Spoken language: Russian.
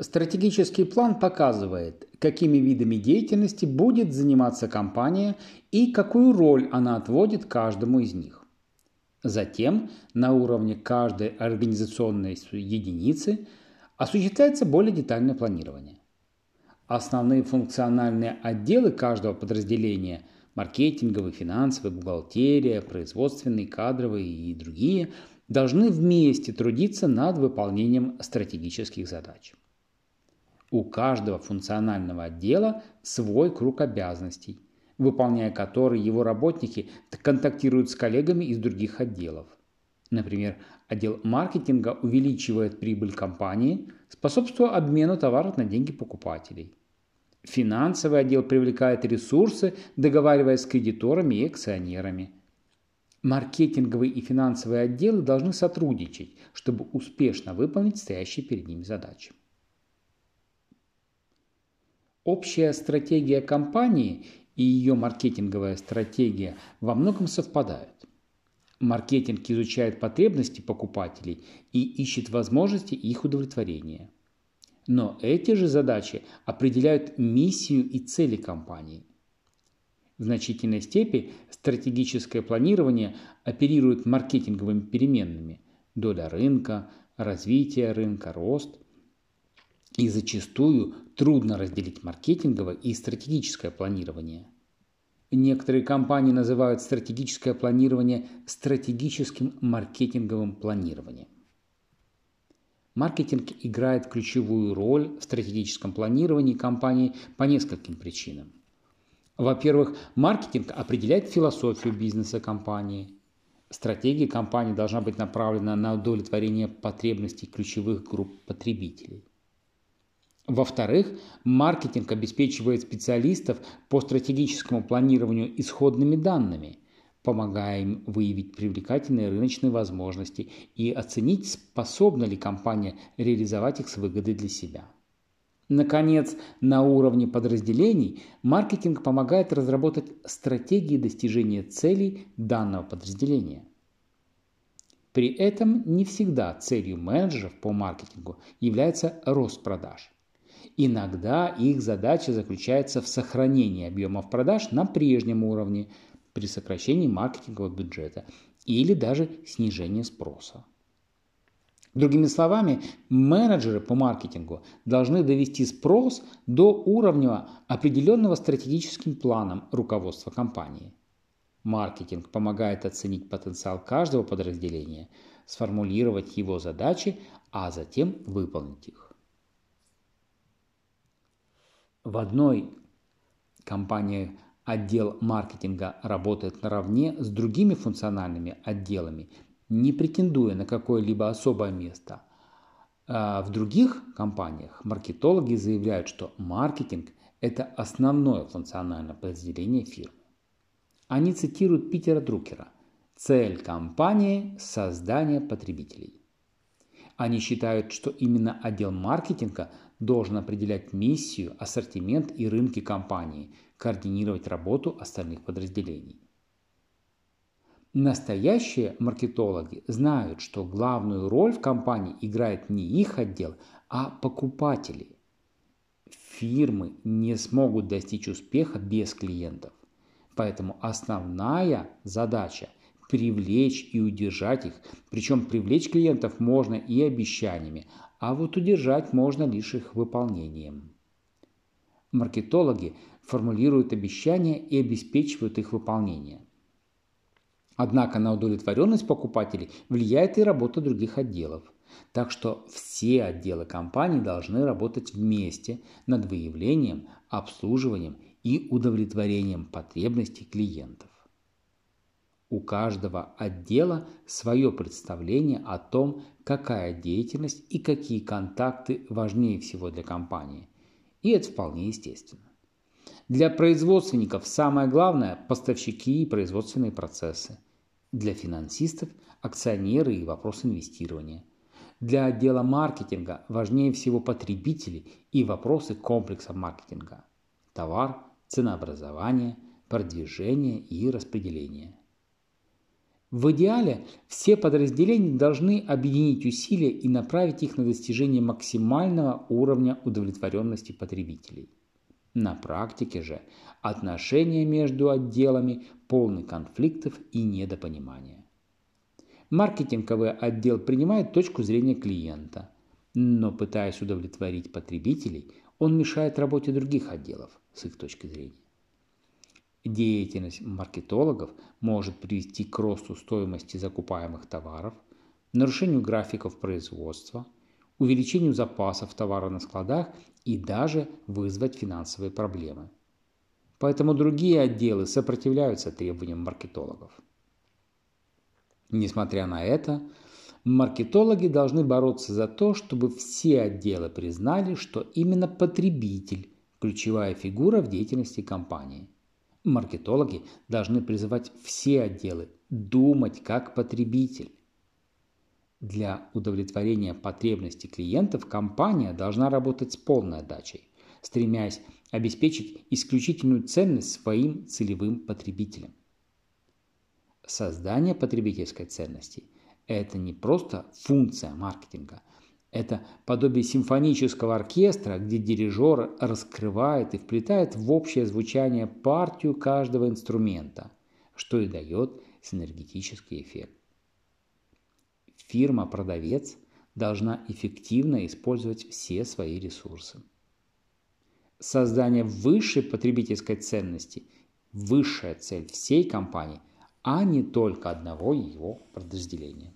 Стратегический план показывает, какими видами деятельности будет заниматься компания и какую роль она отводит каждому из них. Затем на уровне каждой организационной единицы осуществляется более детальное планирование. Основные функциональные отделы каждого подразделения – маркетинговый, финансовый, бухгалтерия, производственный, кадровый и другие – должны вместе трудиться над выполнением стратегических задач. У каждого функционального отдела свой круг обязанностей, выполняя которые его работники контактируют с коллегами из других отделов. Например, отдел маркетинга увеличивает прибыль компании, способствуя обмену товаров на деньги покупателей. Финансовый отдел привлекает ресурсы, договариваясь с кредиторами и акционерами. Маркетинговые и финансовые отделы должны сотрудничать, чтобы успешно выполнить стоящие перед ними задачи. Общая стратегия компании и ее маркетинговая стратегия во многом совпадают. Маркетинг изучает потребности покупателей и ищет возможности их удовлетворения. Но эти же задачи определяют миссию и цели компании. В значительной степени стратегическое планирование оперирует маркетинговыми переменными – доля рынка, развитие рынка, рост. И зачастую трудно разделить маркетинговое и стратегическое планирование. Некоторые компании называют стратегическое планирование стратегическим маркетинговым планированием. Маркетинг играет ключевую роль в стратегическом планировании компании по нескольким причинам. Во-первых, маркетинг определяет философию бизнеса компании. Стратегия компании должна быть направлена на удовлетворение потребностей ключевых групп потребителей. Во-вторых, маркетинг обеспечивает специалистов по стратегическому планированию исходными данными, помогая им выявить привлекательные рыночные возможности и оценить, способна ли компания реализовать их с выгодой для себя. Наконец, на уровне подразделений маркетинг помогает разработать стратегии достижения целей данного подразделения. При этом не всегда целью менеджеров по маркетингу является рост продаж. Иногда их задача заключается в сохранении объемов продаж на прежнем уровне при сокращении маркетингового бюджета или даже снижении спроса. Другими словами, менеджеры по маркетингу должны довести спрос до уровня, определенного стратегическим планом руководства компании. Маркетинг помогает оценить потенциал каждого подразделения, сформулировать его задачи, а затем выполнить их. В одной компании отдел маркетинга работает наравне с другими функциональными отделами, не претендуя на какое-либо особое место. А в других компаниях маркетологи заявляют, что маркетинг – это основное функциональное подразделение фирмы. Они цитируют Питера Друкера «Цель компании – создание потребителей». Они считают, что именно отдел маркетинга должен определять миссию, ассортимент и рынки компании, координировать работу остальных подразделений. Настоящие маркетологи знают, что главную роль в компании играет не их отдел, а покупатели. Фирмы не смогут достичь успеха без клиентов. Поэтому основная задача – привлечь и удержать их. Причем привлечь клиентов можно и обещаниями, а вот удержать можно лишь их выполнением. Маркетологи формулируют обещания и обеспечивают их выполнение. Однако на удовлетворенность покупателей влияет и работа других отделов. Так что все отделы компании должны работать вместе над выявлением, обслуживанием и удовлетворением потребностей клиентов. У каждого отдела свое представление о том, какая деятельность и какие контакты важнее всего для компании. И это вполне естественно. Для производственников самое главное – поставщики и производственные процессы. Для финансистов – акционеры и вопрос инвестирования. Для отдела маркетинга важнее всего потребители и вопросы комплекса маркетинга. Товар, ценообразование, продвижение и распределение – В идеале все подразделения должны объединить усилия и направить их на достижение максимального уровня удовлетворенности потребителей. На практике же отношения между отделами полны конфликтов и недопонимания. Маркетинговый отдел принимает точку зрения клиента, но пытаясь удовлетворить потребителей, он мешает работе других отделов с их точки зрения. Деятельность маркетологов может привести к росту стоимости закупаемых товаров, нарушению графиков производства, увеличению запасов товара на складах и даже вызвать финансовые проблемы. Поэтому другие отделы сопротивляются требованиям маркетологов. Несмотря на это, маркетологи должны бороться за то, чтобы все отделы признали, что именно потребитель – ключевая фигура в деятельности компании. Маркетологи должны призывать все отделы думать как потребитель. Для удовлетворения потребностей клиентов компания должна работать с полной отдачей, стремясь обеспечить исключительную ценность своим целевым потребителям. Создание потребительской ценности – это не просто функция маркетинга – это подобие симфонического оркестра, где дирижер раскрывает и вплетает в общее звучание партию каждого инструмента, что и дает синергетический эффект. Фирма-продавец должна эффективно использовать все свои ресурсы. Создание высшей потребительской ценности – высшая цель всей компании, а не только одного его подразделения.